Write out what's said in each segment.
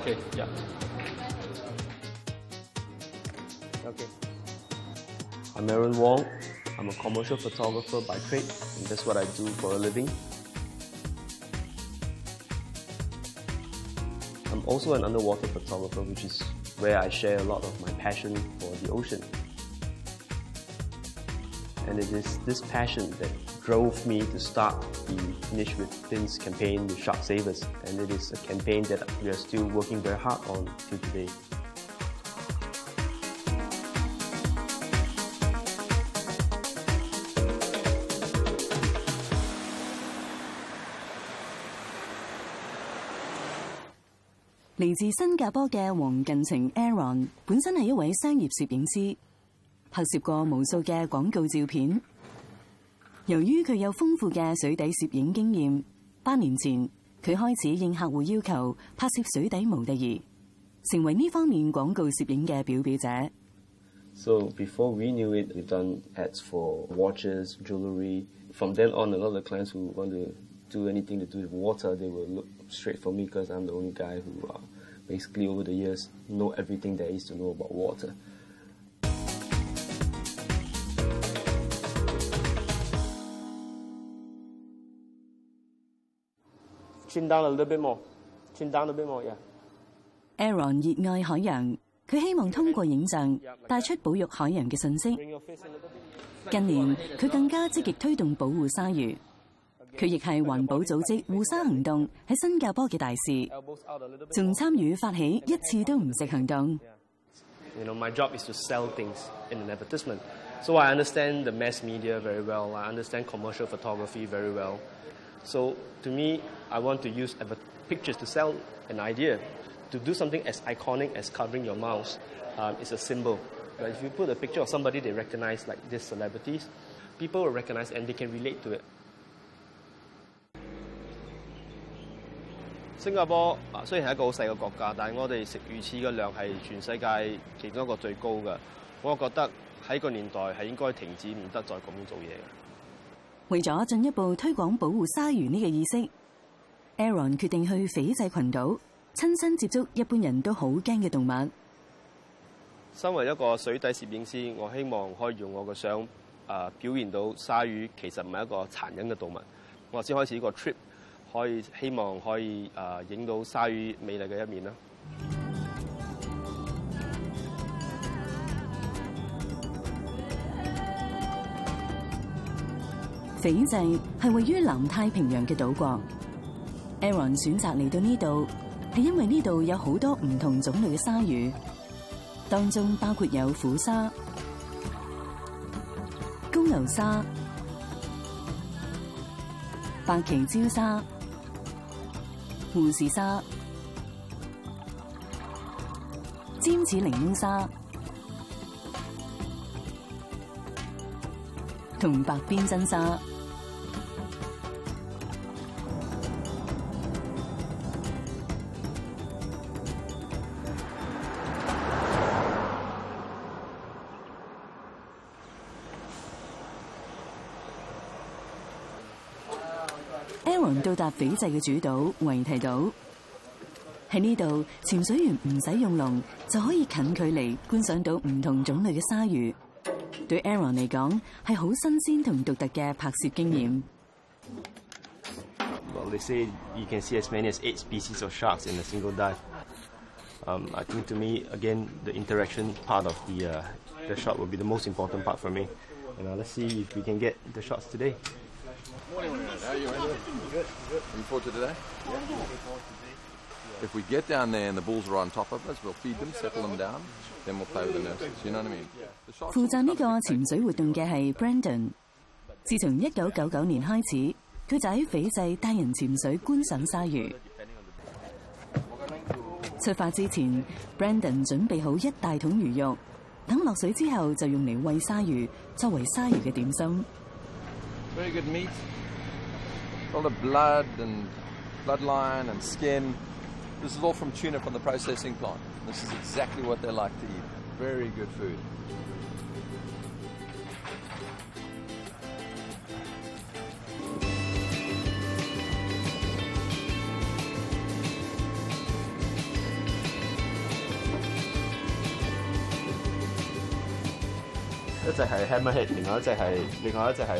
Okay, yeah. Okay. I'm Aaron Wong. I'm a commercial photographer by trade, and that's what I do for a living. I'm also an underwater photographer, which is where I share a lot of my passion for the ocean. And it is this passion that drove me to start the Finish with Fins campaign with Shark Savers. And it is a campaign that we are still working very hard on till today. 嚟自新加坡嘅黄近晴 Aaron 本身系一位商业摄影师，拍摄过无数嘅广告照片。 由於佢有豐富嘅水底攝影經驗，八年前佢開始應客户要求拍攝水底模特兒，成為呢方面廣告攝影嘅表表者。So before we knew it, we've done ads for watches, jewelry. From then on, a lot of the clients who want to do anything to do with water, they will look straight for me because I'm the only guy who uh, basically over the years know everything there is to know about water. Chin down a little bit more. Chin down a bit more, yeah. Aaron 熱愛海洋，佢希望通過影像帶出保育海洋嘅信息。近年佢更加積極推動保護鯊魚，佢亦係環保組織護鯊行動喺新加坡嘅大使.仲參與發起一次都唔食行動。You know, my job is to sell things in an advertisement. So I understand the mass media very well. I understand commercial photography very well. So to me, I want to use adver- pictures to sell an idea. To do something as iconic as covering your mouth um, is a symbol. But if you put a picture of somebody they recognize, like these celebrities, people will recognize and they can relate to it. 新加坡啊，虽然系一个好细嘅国家，但系我哋食鱼翅嘅量系全世界其中一个最高嘅。我觉得喺个年代系应该停止，唔得再咁样做嘢嘅。 為咗進一步推廣保護鯊魚呢個意識，Aaron 決定去斐濟群島親身接觸一般人都好驚嘅動物。身為一個水底攝影師，我希望可以用我嘅相啊表現到鯊魚其實唔係一個殘忍嘅動物。我先開始呢個 trip，可以希望可以啊影到鯊魚美麗嘅一面啦。斐濟係位於南太平洋嘅島國，Aaron 選擇嚟到呢度係因為呢度有好多唔同種類嘅鯊魚，當中包括有虎鯊、公牛鯊、白旗礁鯊、護士鯊、尖齒檸檬鯊同白邊真鯊。到達斐濟嘅主島維提島，喺呢度潛水員唔使用籠就可以近距離觀賞到唔同種類嘅鯊魚。對 Aaron 嚟講係好新鮮同獨特嘅拍攝經驗。Well, they say you can see as many as eight species of sharks in a single dive. Um, I think to me, again, the interaction part of the uh, the shot will be the most important part for me. And uh, let's see if we can get the shots today. Morning, how are you? Good, good. Looking forward to today? If we get down there and the bulls are on top of us, we'll feed them, settle them down, then we'll play with the nurses. You know what I mean? The sharks 負責呢個潛水活動嘅係 Brandon。自從一九九九年開始，佢就喺斐濟帶人潛水觀賞鯊魚。出發之前，Brandon 準備好一大桶魚肉，等落水之後就用嚟餵鯊魚，作為鯊魚嘅點心。Very good meat. all the blood and bloodline and skin. This is all from tuna from the processing plant. This is exactly what they like to eat. Very good food.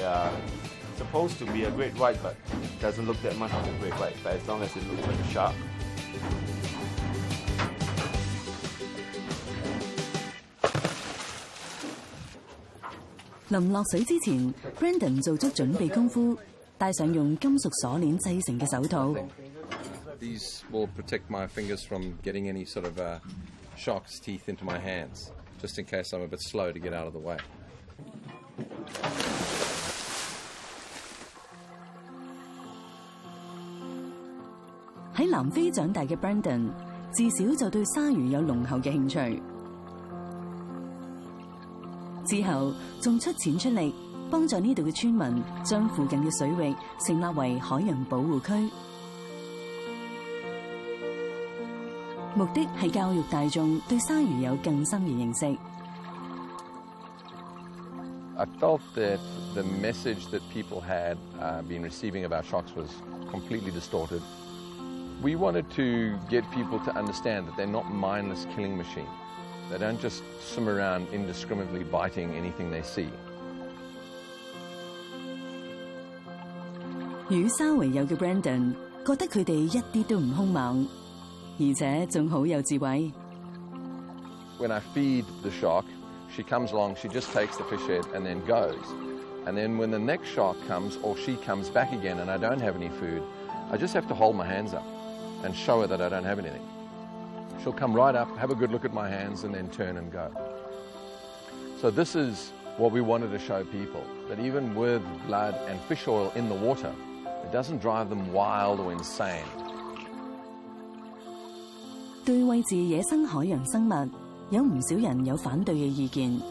Uh, supposed to be a great white，but doesn't look that much of a great white but as long as it looks like a shark。临落水之前，Brandon 做足准备功夫，戴上用金属锁链制成嘅手套。 These will protect my fingers from getting any sort of uh, shark's teeth into my hands, just in case I'm a bit slow to get out of the way. 南非長大嘅 Brandon，自小就對鯊魚有濃厚嘅興趣。之後仲出錢出力，幫助呢度嘅村民將附近嘅水域成立為海洋保護區，目的係教育大眾對鯊魚有更深嘅認識。I felt that the message that people had been receiving about sharks was completely distorted. We wanted to get people to understand that they're not mindless killing machines. They don't just swim around indiscriminately biting anything they see. 與鯊為友嘅 Brandon 覺得佢哋一啲都唔兇猛，而且仲好有智慧。When I feed the shark, she comes along, she just takes the fish head and then goes. And then when the next shark comes or she comes back again and I don't have any food, I just have to hold my hands up and show her that I don't have anything. She'll come right up, have a good look at my hands, and then turn and go. So this is what we wanted to show people, that even with blood and fish oil in the water, it doesn't drive them wild or insane. 对喂饲野生海洋生物，有唔少人有反对嘅意见，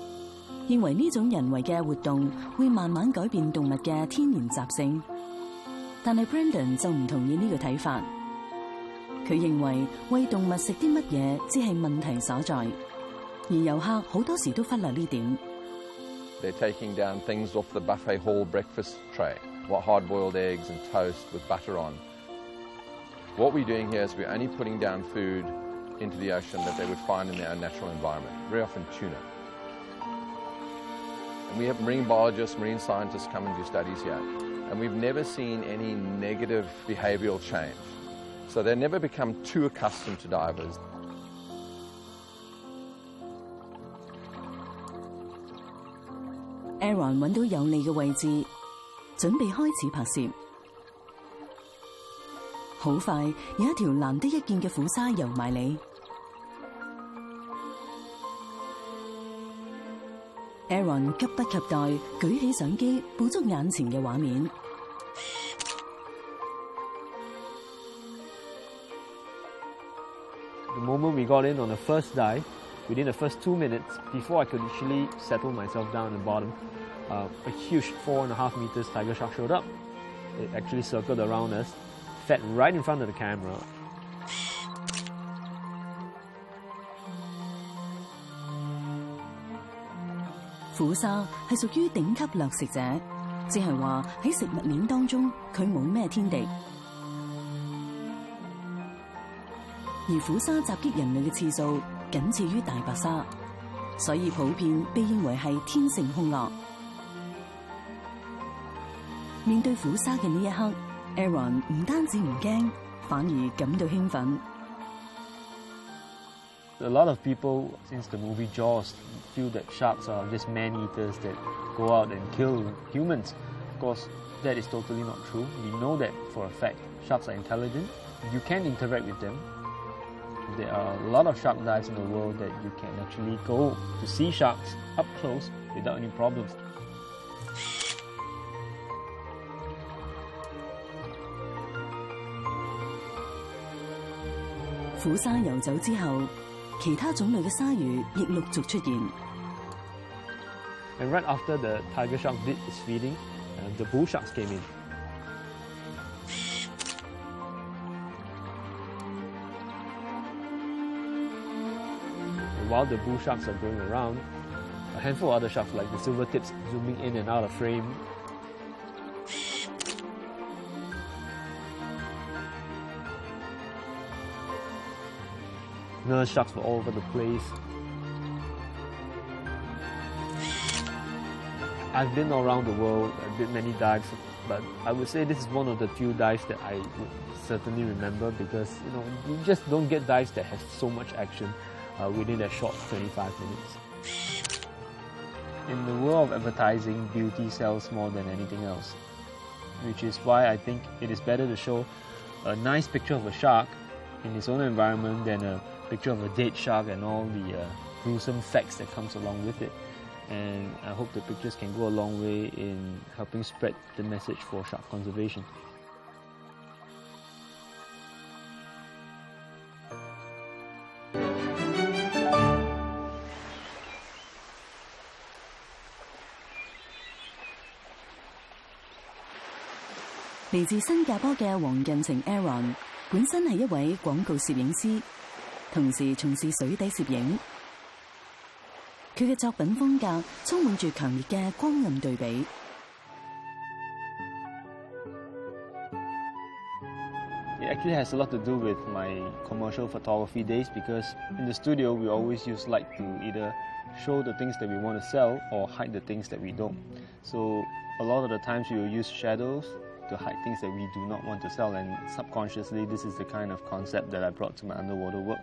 认为呢种人为嘅活动会慢慢改变动物嘅天然习性。但系 Brandon 就唔同意呢个睇法。 佢认为喂动物食啲乜嘢只系问题所在，而游客好多时都忽略呢点。 They're taking down things off the buffet hall breakfast tray, what hard-boiled eggs and toast with butter on. What we're doing here is we're only putting down food into the ocean that they would find in their own natural environment, very often tuna. And we have marine biologists, marine scientists come and do studies here, and we've never seen any negative behavioral change. So they never become too accustomed to divers. Aaron 揾到有利嘅位置，準備開始拍攝。好快有一條難得一見嘅虎鯊游埋嚟。Aaron 急不及待舉起相機捕捉眼前嘅畫面。The moment we got in on the first dive, within the first two minutes, before I could actually settle myself down at the bottom, uh, a huge four and a half meters tiger shark showed up. It actually circled around us, fed right in front of the camera. 虎鲨系属于顶级掠食者，即系话喺食物链当中佢冇咩天敌。 而虎鯊襲擊人类嘅次数仅次于大白鲨，所以普遍被认为系天性凶恶。面对虎鲨嘅呢一刻，Aaron 唔单止唔惊，反而感到兴奋。A lot of people, since the movie Jaws, feel that sharks are just man-eaters that go out and kill humans. Of course, that is totally not true. We know that for a fact. Sharks are intelligent. You can interact with them. There are a lot of shark dives in the world that you can actually go to see sharks up close without any problems. 虎鲨游走之后，其他种类嘅鲨鱼亦陆续出现。 And right after the tiger shark did its feeding, uh, the bull sharks came in. While the bull sharks are going around, a handful of other sharks, like the silver tips, zooming in and out of frame. Nurse sharks were all over the place. I've been around the world, I did many dives, but I would say this is one of the few dives that I would certainly remember because you know you just don't get dives that have so much action uh, within a short 25 minutes. In the world of advertising, beauty sells more than anything else, which is why I think it is better to show a nice picture of a shark in its own environment than a picture of a dead shark and all the uh, gruesome facts that comes along with it. And I hope the pictures can go a long way in helping spread the message for shark conservation. 嚟自新加坡嘅黃近晴 Aaron，本身系一位广告摄影师，同时从事水底摄影。佢嘅作品风格充满住强烈嘅光暗对比。It actually has a lot to do with my commercial photography days because in the studio we always use light to either show the things that we want to sell or hide the things that we don't. So a lot of the times we will use shadows to hide things that we do not want to sell and subconsciously this is the kind of concept that I brought to my underwater work.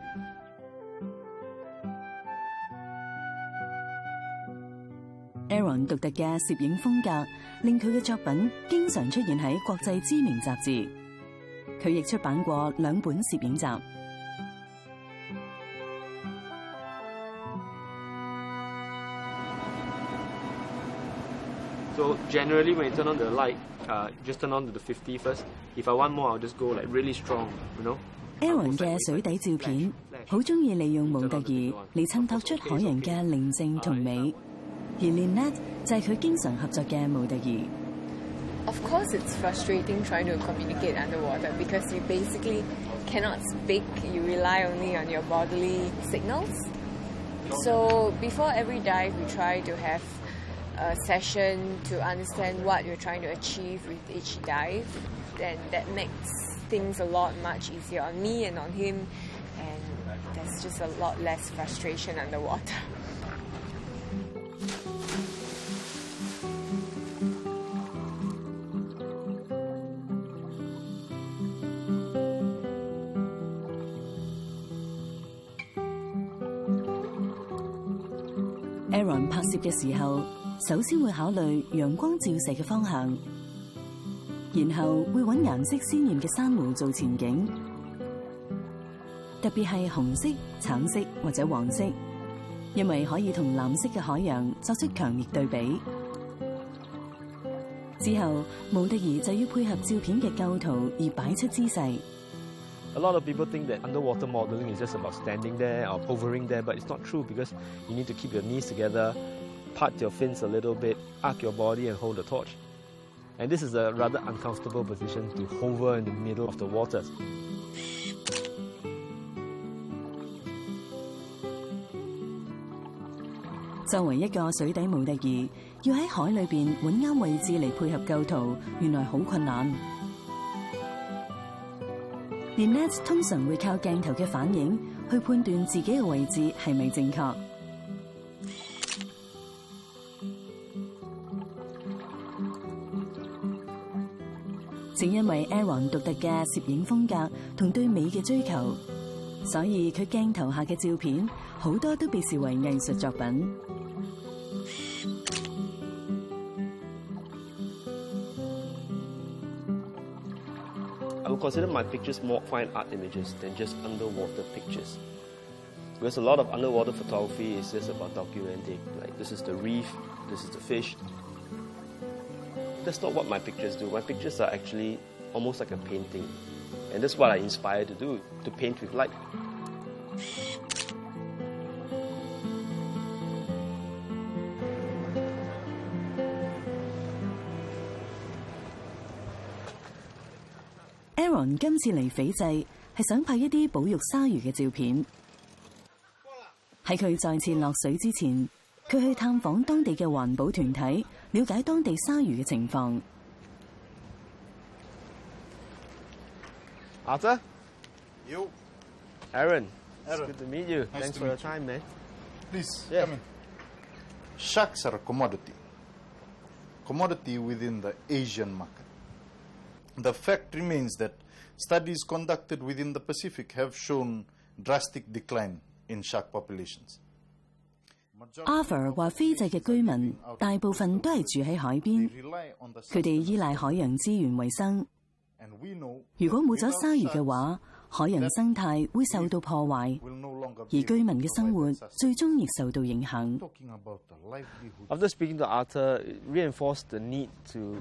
Aaron 独特嘅摄影风格令佢嘅作品经常出现喺国际知名杂志。佢亦出版过两本摄影集。 So generally, when you turn on the light, uh, just turn on to the 50 first. If I want more, I'll just go like really strong, you know. Aaron 嘅水底照片好中意利用模特儿嚟衬托出海洋嘅宁静同美，而 Lynette 就系佢经常合作嘅模特儿。Of course, it's frustrating trying to communicate underwater because you basically cannot speak. You rely only on your bodily signals. So before every dive, we try to have a session to understand what you're trying to achieve with each dive. And that makes things a lot much easier on me and on him. And there's just a lot less frustration underwater. Aaron 拍摄嘅时候， 首先会考虑阳光照射嘅方向，然后会揾颜色鲜艳嘅珊瑚做前景，特别系红色、橙色或者黄色，因为可以同蓝色嘅海洋作出强烈对比。之后，模特儿就要配合照片嘅构图而摆出姿势。A lot of people think that underwater modeling is just about standing there or hovering there, but it's not true because you need to keep your knees together, part your fins a little bit, arc your body, and hold the torch. And this is a rather uncomfortable position to hover in the middle of the waters. 作為一個水底模特兒，要喺海裏邊揾啱位置嚟配合構圖，原來好困難。Lynette 通常會靠鏡頭嘅反應去判斷自己嘅位置係咪正確。正因為 Aaron 獨特嘅攝影風格同對美嘅追求，所以佢鏡頭下嘅照片好多都被視為藝術作品。I would consider my pictures more fine art images than just underwater pictures. Because a lot of underwater photography is just about documenting, like this is the reef, this is the fish. That's not what my pictures do. My pictures are actually almost like a painting. And that's what I inspire to do, to paint with light. Aaron 今次嚟斐濟係想拍一啲保育鲨鱼嘅照片。喺佢再次落水之前，佢去探访当地嘅环保团体，了解当地鲨鱼嘅情况。 Arthur? You, Aaron. It's Aaron. good to meet you. Nice Thanks to for your meet you. time, man. please Yeah. come in. Sharks are a commodity. commodity within the Asian market. The fact remains that studies conducted within the Pacific have shown drastic decline in shark populations. Arthur 話：非洲嘅居民大部分都係住喺海邊，佢哋依賴海洋資源為生。如果冇咗鯊魚嘅話，海洋生態會受到破壞，而居民嘅生活最終亦受到影響。After speaking to Arthur, reinforced the need to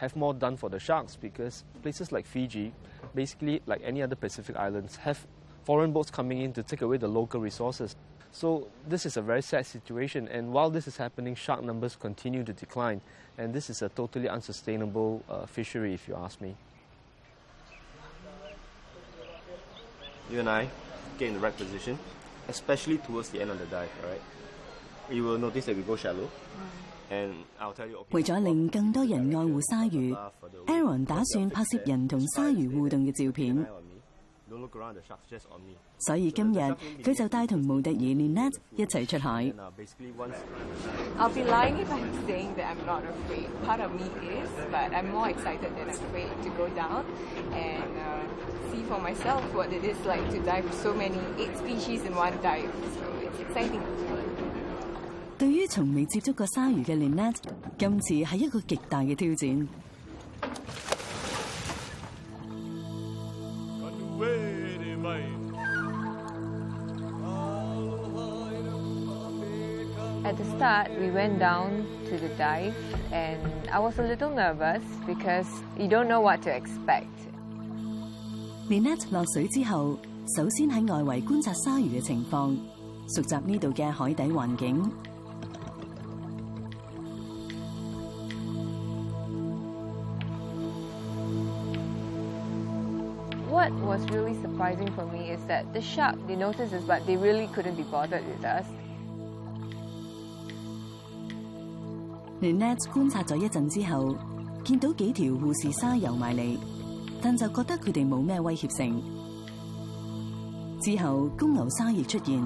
have more done for the sharks because places like Fiji, basically like any other Pacific islands, have foreign boats coming in to take away the local resources. So this is a very sad situation, and while this is happening, shark numbers continue to decline, and this is a totally unsustainable uh, fishery, if you ask me. You and I get in the right position, especially towards the end of the dive, alright? You will notice that we go shallow. And I'll tell you, okay, 为咗令更多人爱护鲨鱼，Aaron 打算拍摄人同鲨鱼互动嘅照片， 所以今日佢就帶同無敵儿連 net 一齊出海。對於從未接觸過鯊魚嘅連 net，今次係一個極大嘅挑戰。At the start, we went down to the dive, and I was a little nervous because you don't know what to expect. Lynette 落水之后，首先喺外围观察鲨鱼嘅情况，熟习呢度嘅海底环境。 What was really surprising for me is that the shark, they noticed us, but they really couldn't be bothered with us. Lynette 觀察咗一陣之後，見到幾條護士鯊游埋嚟，但就覺得佢哋冇咩威脅性。之後公牛鯊亦出現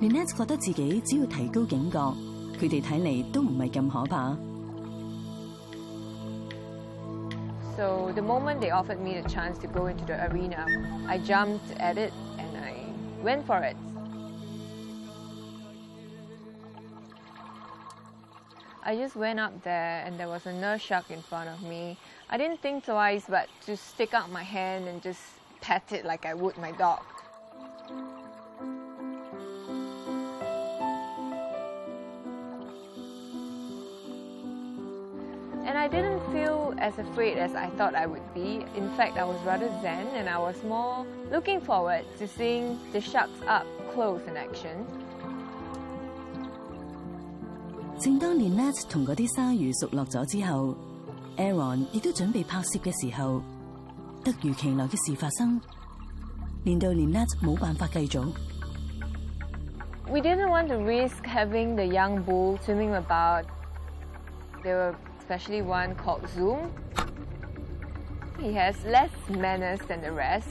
，Lynette 覺得自己只要提高警覺，佢哋睇嚟都唔係咁可怕。So the moment they offered me the chance to go into the arena, I jumped at it and I went for it. I just went up there and there was a nurse shark in front of me. I didn't think twice but to stick out my hand and just pet it like I would my dog. And I didn't feel as afraid as I thought I would be. In fact, I was rather zen and I was more looking forward to seeing the sharks up close in action. 正當 Lynette 同嗰啲鯊魚熟落咗之後，Aaron 亦都準備拍攝嘅時候，突如其來嘅事發生，令到 Lynette 冇辦法繼續。We didn't want to risk having the young bull swimming about. There were especially one called Zoom. He has less manners than the rest.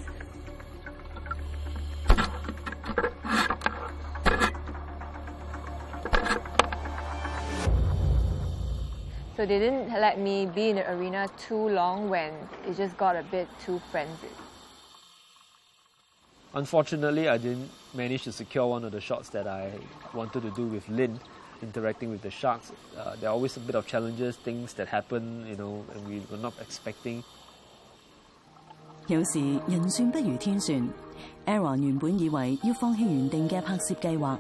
So they didn't let me be in the arena too long when it just got a bit too frenzied. Unfortunately, I didn't manage to secure one of the shots that I wanted to do with Lynn, interacting with the sharks. Uh, there are always a bit of challenges, things that happen, you know, and we were not expecting. 有时人算不如天算，Aaron 原本以为要放弃原定嘅拍摄计划，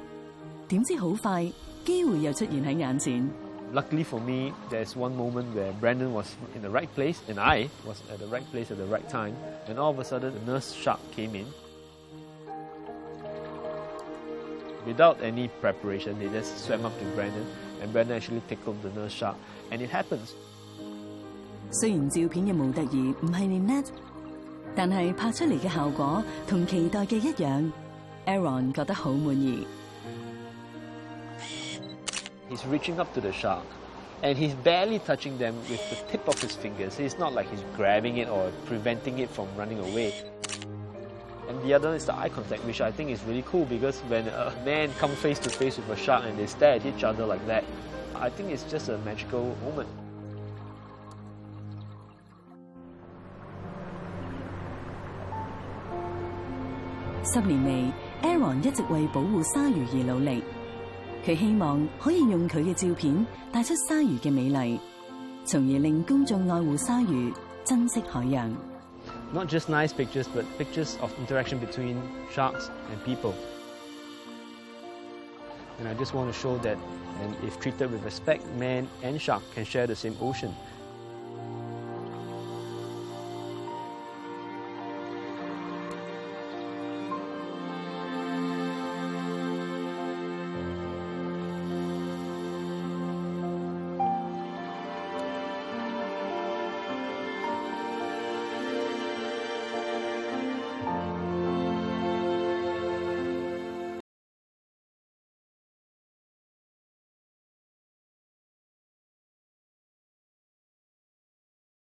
点知好快机会又出现喺眼前。 Luckily for me, there's one moment where Brandon was in the right place and I was at the right place at the right time. And all of a sudden, the nurse shark came in. Without any preparation, they just swam up to Brandon, and Brandon actually tickled the nurse shark. And it happens. 虽然照片嘅模特儿唔系 Lynette，但系拍出嚟嘅效果同期待嘅一样，Aaron 觉得好满意。 He's reaching up to the shark, and he's barely touching them with the tip of his fingers. It's not like he's grabbing it or preventing it from running away. And the other is the eye contact, which I think is really cool because when a man comes face to face with a shark and they stare at each other like that, I think it's just a magical moment. 十年嚟，Aaron 一直为保护鲨鱼而努力。 佢希望可以用佢嘅照片帶出鯊魚嘅美麗，從而令公眾愛護鯊魚，珍惜海洋。Not just nice pictures, but pictures of interaction between sharks and people. And I just want to show that, and if treated with respect, man and shark can share the same ocean.